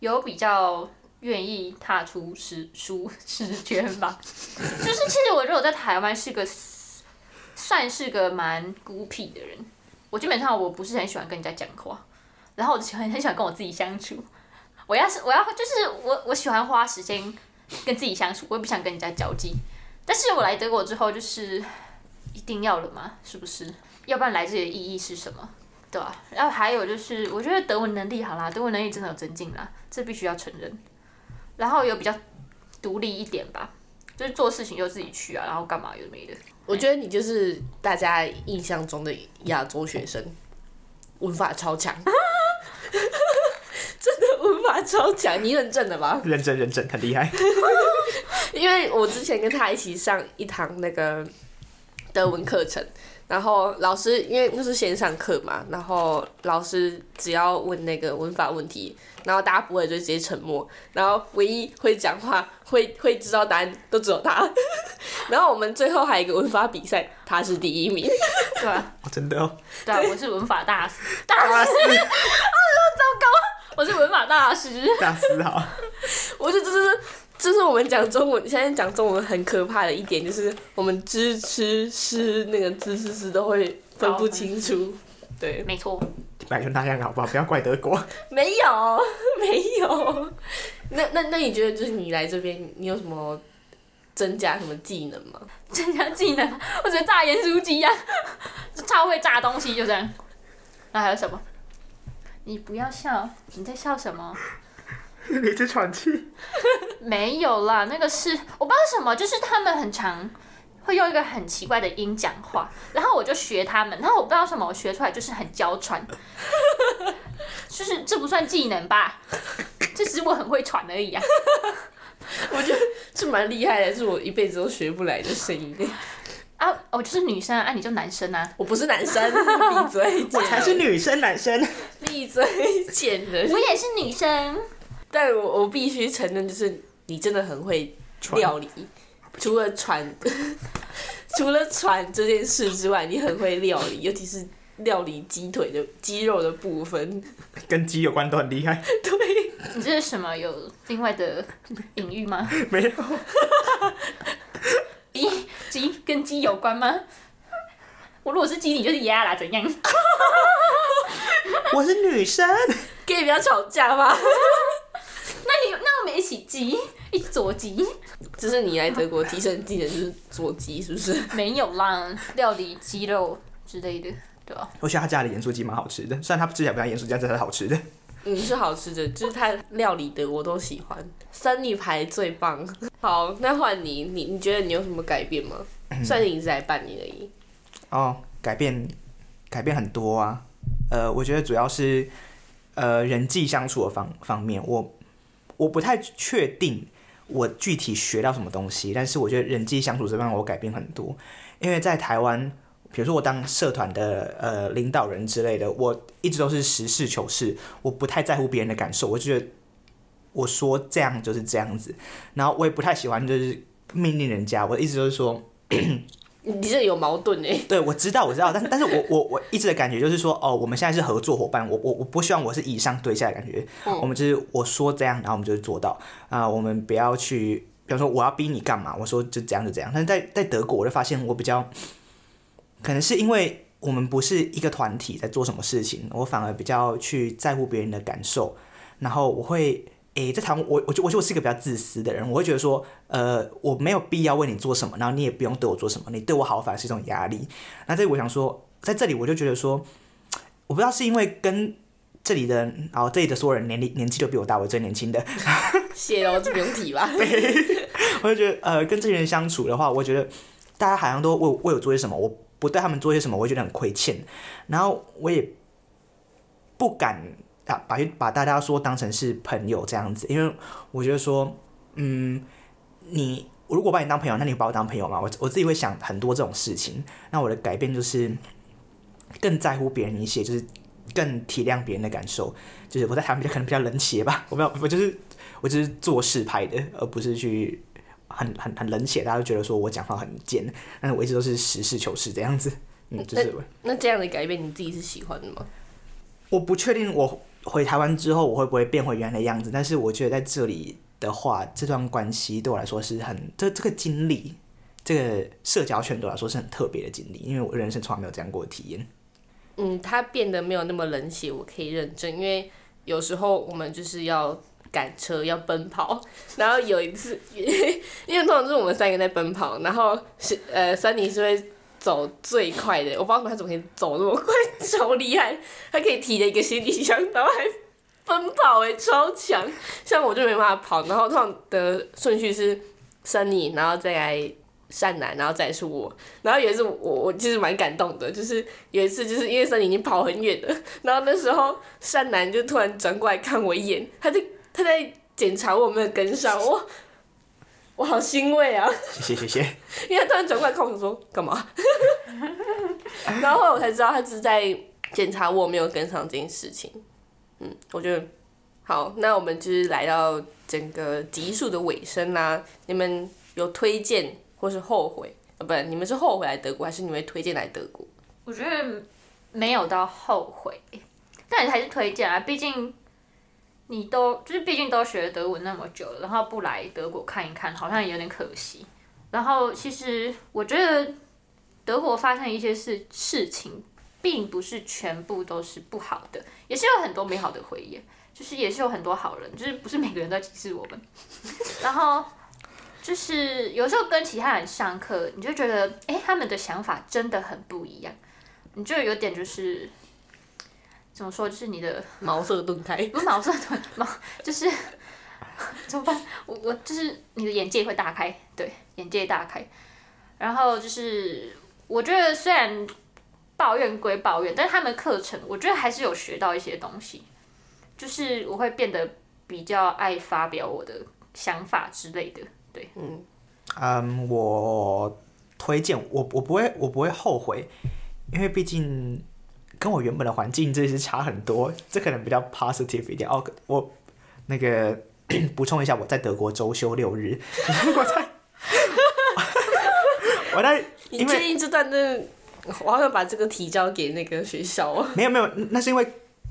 有比较愿意踏出时舒适圈吧，就是其实我觉得我在台湾是个算是个蛮孤僻的人，我基本上我不是很喜欢跟人家讲话，然后我就喜欢很喜欢跟我自己相处。我要是我要就是我我喜欢花时间跟自己相处，我也不想跟人家交际。但是我来德国之后，就是一定要了嘛，是不是？要不然来这里的意义是什么？对啊，然后还有就是，我觉得德文能力好啦，德文能力真的有增进啦，这必须要承认。然后有比较独立一点吧，就是做事情就自己去啊，然后干嘛有没的。我觉得你就是大家印象中的亚洲学生，文法超强，真的文法法超强，你认证的吧？认真认真，很厉害。因为我之前跟他一起上一堂那个德文课程，然后老师因为那是线上课嘛，然后老师只要问那个文法问题，然后大家不会就直接沉默，然后唯一会讲话、会会知道答案都只有他。然后我们最后还有一个文法比赛，他是第一名。对 真的哦，对啊，我是文法大师，大大师我是文法大师。大师好，我觉得这是这是我们讲中文，现在讲中文很可怕的一点，就是我们知吃诗那个字词词都会分不清楚。对，没错，本来就那样好不好？不要怪德国。没有 没有。那那那你觉得就是你来这边，你有什么增加什么技能吗？增加技能，我觉得炸盐酥鸡呀，超会炸东西，就这样。那还有什么？你不要笑，你在笑什么？你在喘气。没有啦，那个是我不知道什么，就是他们很常会用一个很奇怪的音讲话，然后我就学他们，然后我不知道什么，我学出来就是很娇喘，就是这不算技能吧？这只是我很会喘而已啊。我觉得这蛮厉害的，是我一辈子都学不来的声音。啊，我就是女生啊，啊你就男生啊，我不是男生，闭嘴，我才是女生，男生。闭嘴，贱人。我也是女生。但我我必须承认，就是你真的很会料理，除了传，除了传这件事之外，你很会料理，尤其是料理鸡腿的鸡肉的部分。跟鸡有关都很厉害。对，你这是什么？有另外的隐喻吗？没有，鸡鸡跟鸡有关吗？我如果是鸡，你就是鸭啦，怎样？我是女生。可以不要吵架吗？那你那我们一起鸡，一起做鸡？这是你来德国提升技能就是做鸡，是不是？没有啦，料理鸡肉之类的，对吧？我觉得他家里盐酥鸡蛮好吃的，虽然他吃起来不像盐酥鸡，但是它是好吃的。嗯，是好吃的，就是他料理的我都喜欢。三女排最棒。好，那换你，你你觉得你有什么改变吗？算是你只来半年而已。哦，改变改变很多啊。呃，我觉得主要是呃人际相处的方方面，我我不太确定我具体学到什么东西，但是我觉得人际相处这方面我改变很多。因为在台湾，比如说我当社团的呃领导人之类的，我一直都是实事求是，我不太在乎别人的感受，我觉得我说这样就是这样子，然后我也不太喜欢就是命令人家，我的意思就是说。你这有矛盾哎。对，我知道，我知道，但但是我我我一直的感觉就是说，哦，我们现在是合作伙伴，我我我不希望我是以上对下的感觉，我们就是我说这样，然后我们就是做到啊、我们不要去，比方说我要逼你干嘛，我说就这样就这样，但是在在德国我就发现我比较，可能是因为我们不是一个团体在做什么事情，我反而比较去在乎别人的感受，然后我会。诶，在台湾，我我觉我觉得我是一个比较自私的人，我会觉得说，呃，我没有必要为你做什么，然后你也不用对我做什么，你对我好反而是一种压力。那这里我想说，在这里我就觉得说，我不知道是因为跟这里的，然后这里的所有人年龄年纪都比我大，我最年轻的，谢喽，这不用提吧。我就觉得，呃，跟这些人相处的话，我觉得大家好像都为为我做些什么，我不对他们做些什么，我会觉得很亏欠，然后我也不敢啊把把大家说当成是朋友这样子，因为我觉得说，嗯，你如果把你当朋友，那你把我当朋友嘛？我我自己会想很多这种事情，那我的改变就是更在乎别人一些，就是更体谅别人的感受，就是我在台湾比较可能比较冷血吧，我不知道，我就是我就是做事派的，而不是去很很很冷血，大家都觉得说我讲话很贱，但是我一直都是实事求是这样子，嗯，就是我那这样的改变你自己是喜欢的吗？我不确定我回台湾之后我会不会变回原来的样子，但是我觉得在这里的话，这段关系对我来说是很这这个经历，这个社交圈对我来说是很特别的经历，因为我人生从来没有这样过体验。嗯，他变得没有那么冷血，我可以认真，因为有时候我们就是要赶车，要奔跑。然后有一次，因为因为通常是我们三个在奔跑，然后是呃，三妮是会走最快的，我不知道他怎么可以走那么快，超厉害，他可以提着一个行李箱，然后还奔跑哎，超强。像我就没办法跑，然后通常的顺序是三妮，然后再来。善男，然后再是我，然后有一次我我其实蛮感动的，就是有一次就是因为森林已经跑很远了，然后那时候善男就突然转过来看我一眼，他就他在检查我没有跟上，我我好欣慰啊！谢谢谢谢。因为他突然转过来看我说干嘛？然后后来我才知道他只是在检查我有没有跟上这件事情。嗯，我觉得好，那我们就是来到整个集数的尾声啦。你们有推荐或是后悔？呃，不，你们是后悔来德国，还是你们会推荐来德国？我觉得没有到后悔，但还是推荐啊，毕竟你都就是毕竟都学德文那么久了，然后不来德国看一看，好像也有点可惜。然后其实我觉得德国发生一些事事情，并不是全部都是不好的，也是有很多美好的回忆，就是也是有很多好人，就是不是每个人都在歧视我们。然后就是有时候跟其他人上课，你就觉得哎、诶他们的想法真的很不一样。你就有点就是怎么说，就是你的茅塞顿开。不是茅塞顿 茅，就是 怎么办？我我就是你的眼界会大开，对，眼界大开。然后就是我觉得虽然抱怨归抱怨，但是他们课程我觉得还是有学到一些东西，就是我会变得比较爱发表我的想法之类的，对。嗯嗯，我推荐我我不会我不会后悔，因为毕竟跟我原本的环境真的是差很多，这可能比较 positive 一点。哦，我那个 补充一下，我在德国周休六日，我在 我在你 因为确定这段真的？我好想把这个提交给那个学校哦。没有没有，那是因为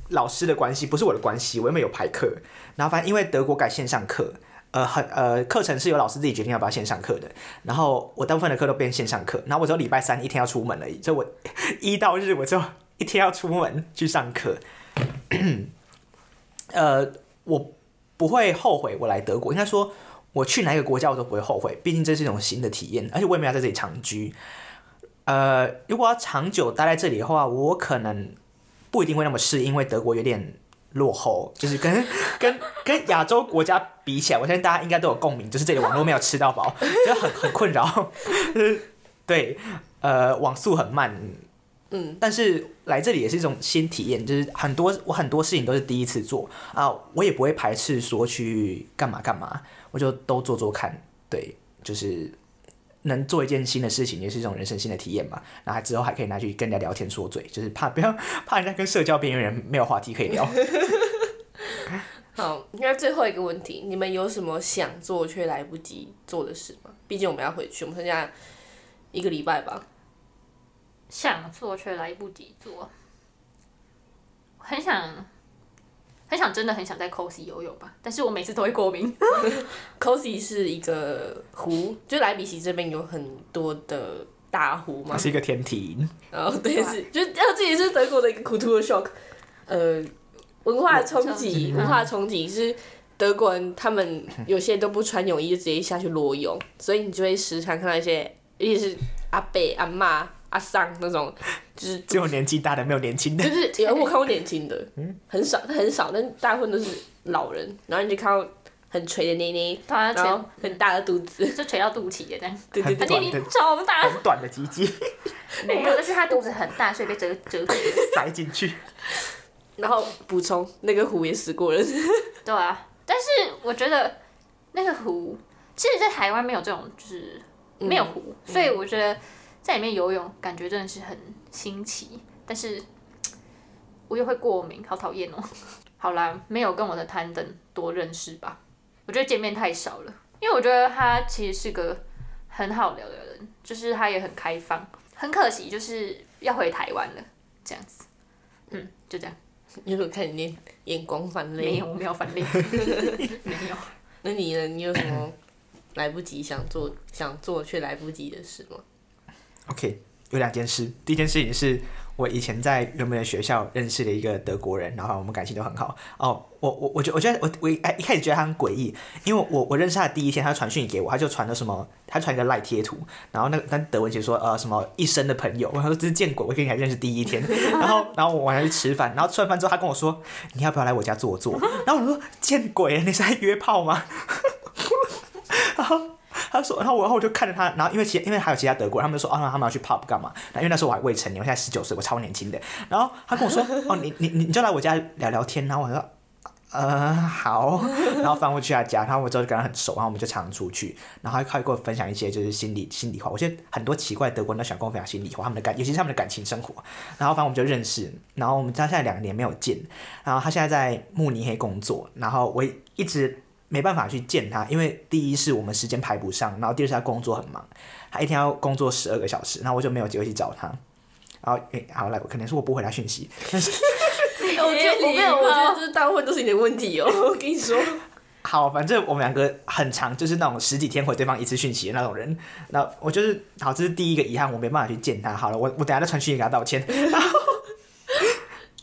老师的关系，不是我的关系。我原本有排课，然后反正因为德国改线上课，呃，很呃，课程是由老师自己决定要不要线上课的。然后我大部分的课都变线上课，然后我只有礼拜三一天要出门而已，所以我一到日我就一天要出门去上课。呃，我不会后悔我来德国，应该说我去哪一个国家我都不会后悔，毕竟这是一种新的体验，而且我也没有在这里长居。呃，如果要长久待在这里的话，我可能不一定会那么适应，因为德国有点落后，就是跟 跟跟亚洲国家比起来，我相信大家应该都有共鸣，就是这里网络没有吃到饱，就很很困扰，就是对，呃，网速很慢，嗯，但是来这里也是一种新体验，就是很多我很多事情都是第一次做啊，我也不会排斥说去干嘛干嘛，我就都做做看，对，就是能做一件新的事情，也是一种人生新的体验嘛。然后之后还可以拿去跟人家聊天说嘴，就是怕不要 怕人家跟社交边缘人没有话题可以聊。好，那最后一个问题，你们有什么想做却来不及做的事吗？毕竟我们要回去，我们剩下一个礼拜吧。想做却来不及做，很想，很想，真的很想在 cosy 游泳吧，但是我每次都会过敏。cosy 是一个湖，就莱比锡这边有很多的大湖嘛它。是一个天体营，然后对是，就是呃这也是德国的一个 cultural shock，呃，文化冲击，嗯文化冲击是德国人他们有些都不穿泳衣就直接下去裸泳，所以你就会时常看到一些，尤其是阿伯、阿嬷、阿桑那种，就是只有年纪大的，没有年轻的就。是有我看过年轻的，很少很少，但大部分都是老人，然后你就看到很垂的捏捏，突然然后垂很大的肚子，就垂到肚脐的这样，对对对很短的他弟弟超大，很短的鸡鸡 没有，但是他肚子很大，所以被折折住。塞进去，然后补充那个湖也死过人，对啊，但是我觉得那个湖，其实，在台湾没有这种，就是没有湖，所以我觉得在里面游泳感觉真的是很新奇，但是 我又会过敏，好讨厌哦。好啦，没有跟我的摊登多认识吧，我觉得见面太少了，因为我觉得他其实是个很好聊的人，就是他也很开放，很可惜就是要回台湾了，这样子，嗯，就这样，你有看你那眼光泛泪？没有，我没有反脸，没有。那你呢？你有什么来不及想做、想做却来不及的事吗？OK，有两件事。第一件事情是我以前在原本的学校认识了一个德国人，然后我们感情都很好。哦，我我我觉我觉得我我一一开始觉得他很诡异，因为我我认识他的第一天，他传讯给我，他就传了什么，他传一个赖贴图，然后那个但德文写说呃什么一生的朋友，我说这是见鬼，我跟你还认识第一天，然后然后我晚上去吃饭，然后吃完饭之后他跟我说你要不要来我家坐坐？然后我说见鬼，你是在约炮吗？然后他说，然后我然后我就看着他，然后因为其因为还有其他德国人，他们就说啊，他们要去 pub 干嘛？那因为那时候我还未成年，我现在十九岁，我超年轻的。然后他跟我说，哦，你你你你就来我家聊聊天。然后我说，呃，好，然后反正我去他家，然后我之后就跟他很熟，然后我们就常常出去，然后他他会跟我分享一些就是心里心里话，我觉得很多奇怪的德国人都喜欢跟我分享心里话，他们的感，尤其是他们的感情生活，然后反正我们就认识，然后我们他现在两年没有见，然后他现在在慕尼黑工作，然后我一直没办法去见他，因为第一是我们时间排不上，然后第二是他工作很忙，他一天要工作十二个小时，然后我就没有机会去找他，然后诶，好来，可能是我不回他讯息，但是。我觉得我没有，我觉得这大部分都是你的问题哦。我跟你说，好，反正我们两个很长，就是那种十几天回对方一次讯息的那种人。那我就是好，这是第一个遗憾，我没办法去见他。好了，我我等下再传讯息给他道歉。然后，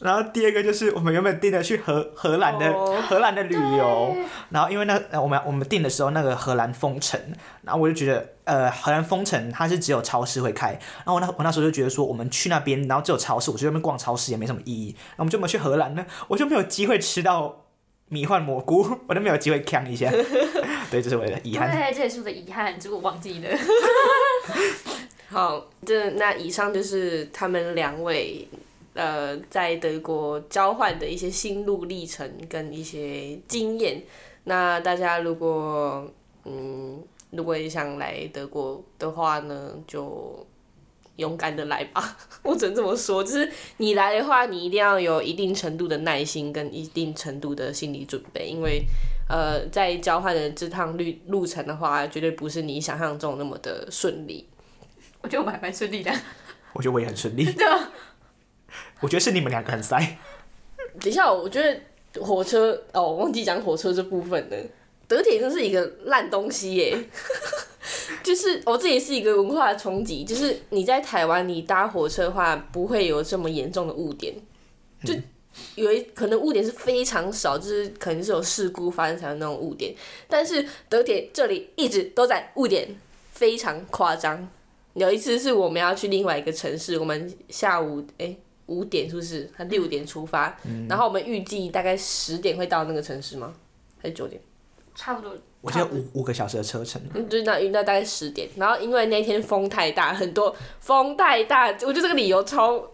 然后第二个就是我们原本定的去荷荷兰的荷兰的旅游，然后因为那我们我们定的时候那个荷兰封城，然后我就觉得呃荷兰封城它是只有超市会开，然后我那我那时候就觉得说我们去那边，然后只有超市，我觉得那边逛超市也没什么意义，那我们就没有去荷兰呢，我就没有机会吃到迷幻蘑菇，我都没有机会看一下，对，这是我的遗憾。对，这也是我的遗憾，只是我忘记了。好，这那以上就是他们两位。呃，在德国交换的一些心路历程跟一些经验，那大家如果嗯，如果也想来德国的话呢，就勇敢的来吧。我只能这么说，就是你来的话，你一定要有一定程度的耐心跟一定程度的心理准备，因为呃，在交换的这趟路路程的话，绝对不是你想象中那么的顺利。我觉得我们还蛮顺利的。我觉得我也很顺利。对啊。我觉得是你们两个很塞。等一下，我觉得火车哦，我忘记讲火车这部分了。德铁真是一个烂东西耶！就是我自己是一个文化的冲击，就是你在台湾你搭火车的话，不会有这么严重的误点，就有一可能误点是非常少，就是可能是有事故发生才有那种误点。但是德铁这里一直都在误点，非常夸张。有一次是我们要去另外一个城市，我们下午哎。五点是不是？他六点出发，然后我们预计大概十点会到那个城市吗？还是九点？差不多。我记得五五个小时的车程。嗯，就那那大概十点，然后因为那天风太大，很多风太大，我觉得这个理由超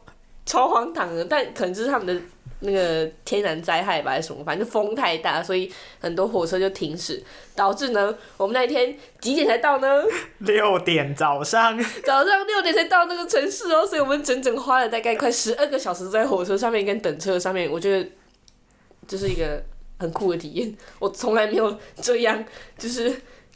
超荒唐的，但可能就是他们的。那个天然灾害吧，还是什么？反正风太大，所以很多火车就停驶，导致呢，我们那天几点才到呢？六点早上，早上六点才到那个城市哦，所以我们整整花了大概快十二个小时在火车上面跟等车上面，我觉得这是一个很酷的体验，我从来没有这样，就是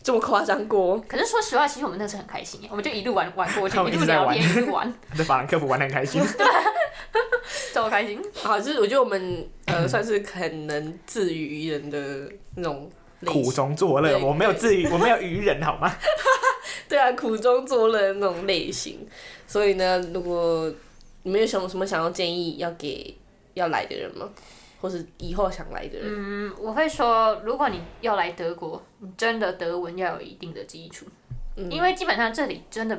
这么夸张过。可是说实话，其实我们那时很开心，我们就一路玩玩过去，一路聊天，一路玩，在法兰克福玩的很开心。这么开心，好，就是我觉得我们呃算是很能自娱于人的那种苦中作乐，我没有自娱，我没有愚人，好吗？对啊，苦中作乐那种类型。所以呢，如果你们有什么什么想要建议要给要来的人吗？或是以后想来的人？嗯，我会说，如果你要来德国，你真的德文要有一定的基础，因为基本上这里真的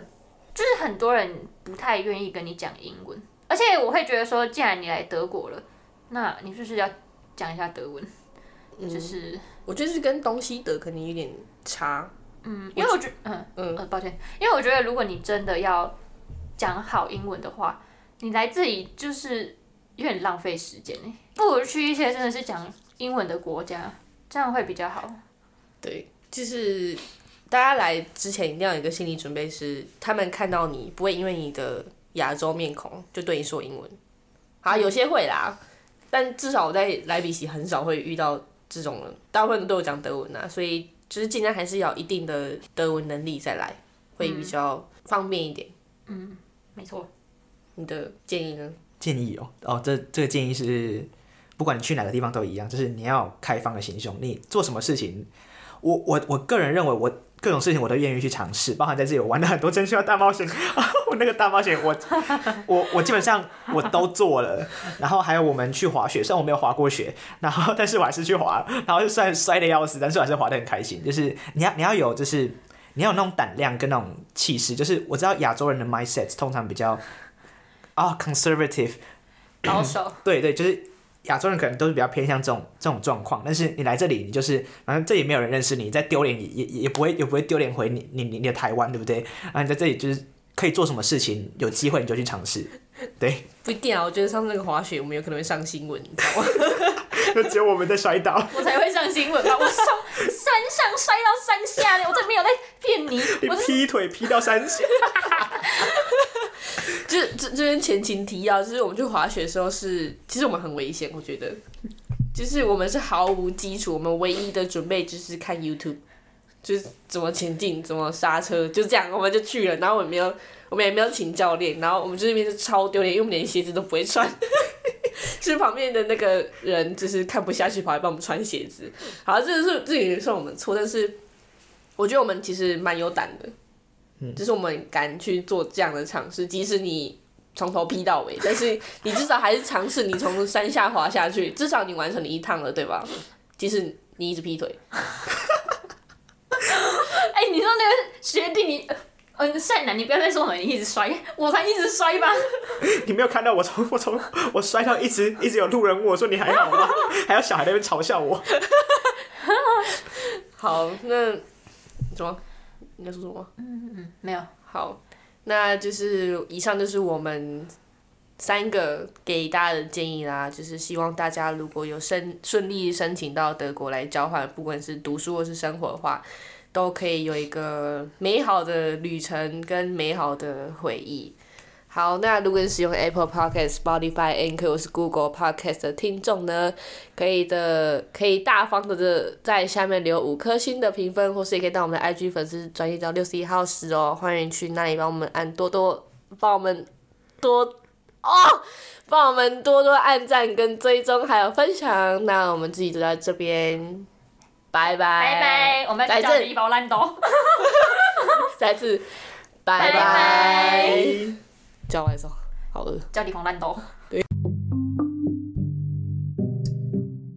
就是很多人不太愿意跟你讲英文。而且我会觉得说，既然你来德国了，那你是不是要讲一下德文？就是我觉得是跟东西德可能有点差。嗯，因为我觉嗯嗯，抱歉，因为我觉得如果你真的要讲好英文的话，你来这里就是有点浪费时间呢。不如去一些真的是讲英文的国家，这样会比较好。对，就是大家来之前一定要有一个心理准备，是他们看到你不会因为你的。亚洲面孔就对你说英文，啊，有些会啦，但至少我在莱比锡很少会遇到这种人，大部分都有讲德文啊，所以就是尽量还是要一定的德文能力再来，会比较方便一点。嗯，没错。你的建议呢？建议哦，哦，这这个建议是，不管你去哪个地方都一样，就是你要开放的心胸，你做什么事情，我我我个人认为我。各种事情我都愿意去尝试，包含在这里我玩了很多真心话大冒险，我那个大冒险我我我基本上我都做了，然后还有我们去滑雪，虽然我没有滑过雪，然后但是我还是去滑，然后就算摔的要死，但是我还是滑的很开心。就是你要你要有就是你要有那种胆量跟那种气势，就是我知道亚洲人的 mindset 通常比较啊 conservative 保守，对对，就是。亚洲人可能都是比较偏向这种这种状况，但是你来这里，你就是反正这里没有人认识你，再丢脸也也也不会也不会丢脸回你你你你的台湾，对不对？啊，你在这里就是可以做什么事情，有机会你就去尝试，对。不一定啊，我觉得上次那个滑雪，我们有可能会上新闻，你知道吗？就只有我们在摔倒，我才会上新闻吧？我从山上摔到山下呢，我这没有在骗你，你我劈腿劈到山下，就是这这边前情提要，就是我们去滑雪的时候是，其实我们很危险，我觉得，就是我们是毫无基础，我们唯一的准备就是看 YouTube，就是怎么前进，怎么刹车，就这样我们就去了，然后我们没有，我们也没有请教练，然后我们就那边是超丢脸，因为我们连鞋子都不会穿。是旁边的那个人，就是看不下去，跑来帮我们穿鞋子。好，这是这也算我们错，但是我觉得我们其实蛮有胆的，就是我们敢去做这样的尝试，即使你从头劈到尾，但是你至少还是尝试你从山下滑下去，至少你完成了一趟了，对吧？即使你一直劈腿，哎、你说那个学弟你。嗯，善男，你不要再说了，你一直摔，我才一直摔吧。你没有看到我从我从我摔到一直一直有路人问我说你还好吗？还有小孩在那边嘲笑我。好，那什么？你要说什么？嗯嗯没有，好，那就是以上就是我们三个给大家的建议啦，就是希望大家如果有申顺利申请到德国来交换，不管是读书或是生活的话，都可以有一个美好的旅程跟美好的回忆。好，那如果你使用 Apple Podcast、Spotify、Anchor 或是 Google Podcast 的听众呢，可以的，可以大方的在下面留五颗星的评分，或是也可以到我们的 IG 粉丝专业到六十一号时哦，欢迎去那里帮我们按多多，帮我们多哦，帮我们多多按赞跟追踪，还有分享。那我们自己就在这边，拜拜，拜拜，我们再次要叫你一包烂豆。再次，拜拜拜拜，叫外送，好饿。叫你一包烂豆。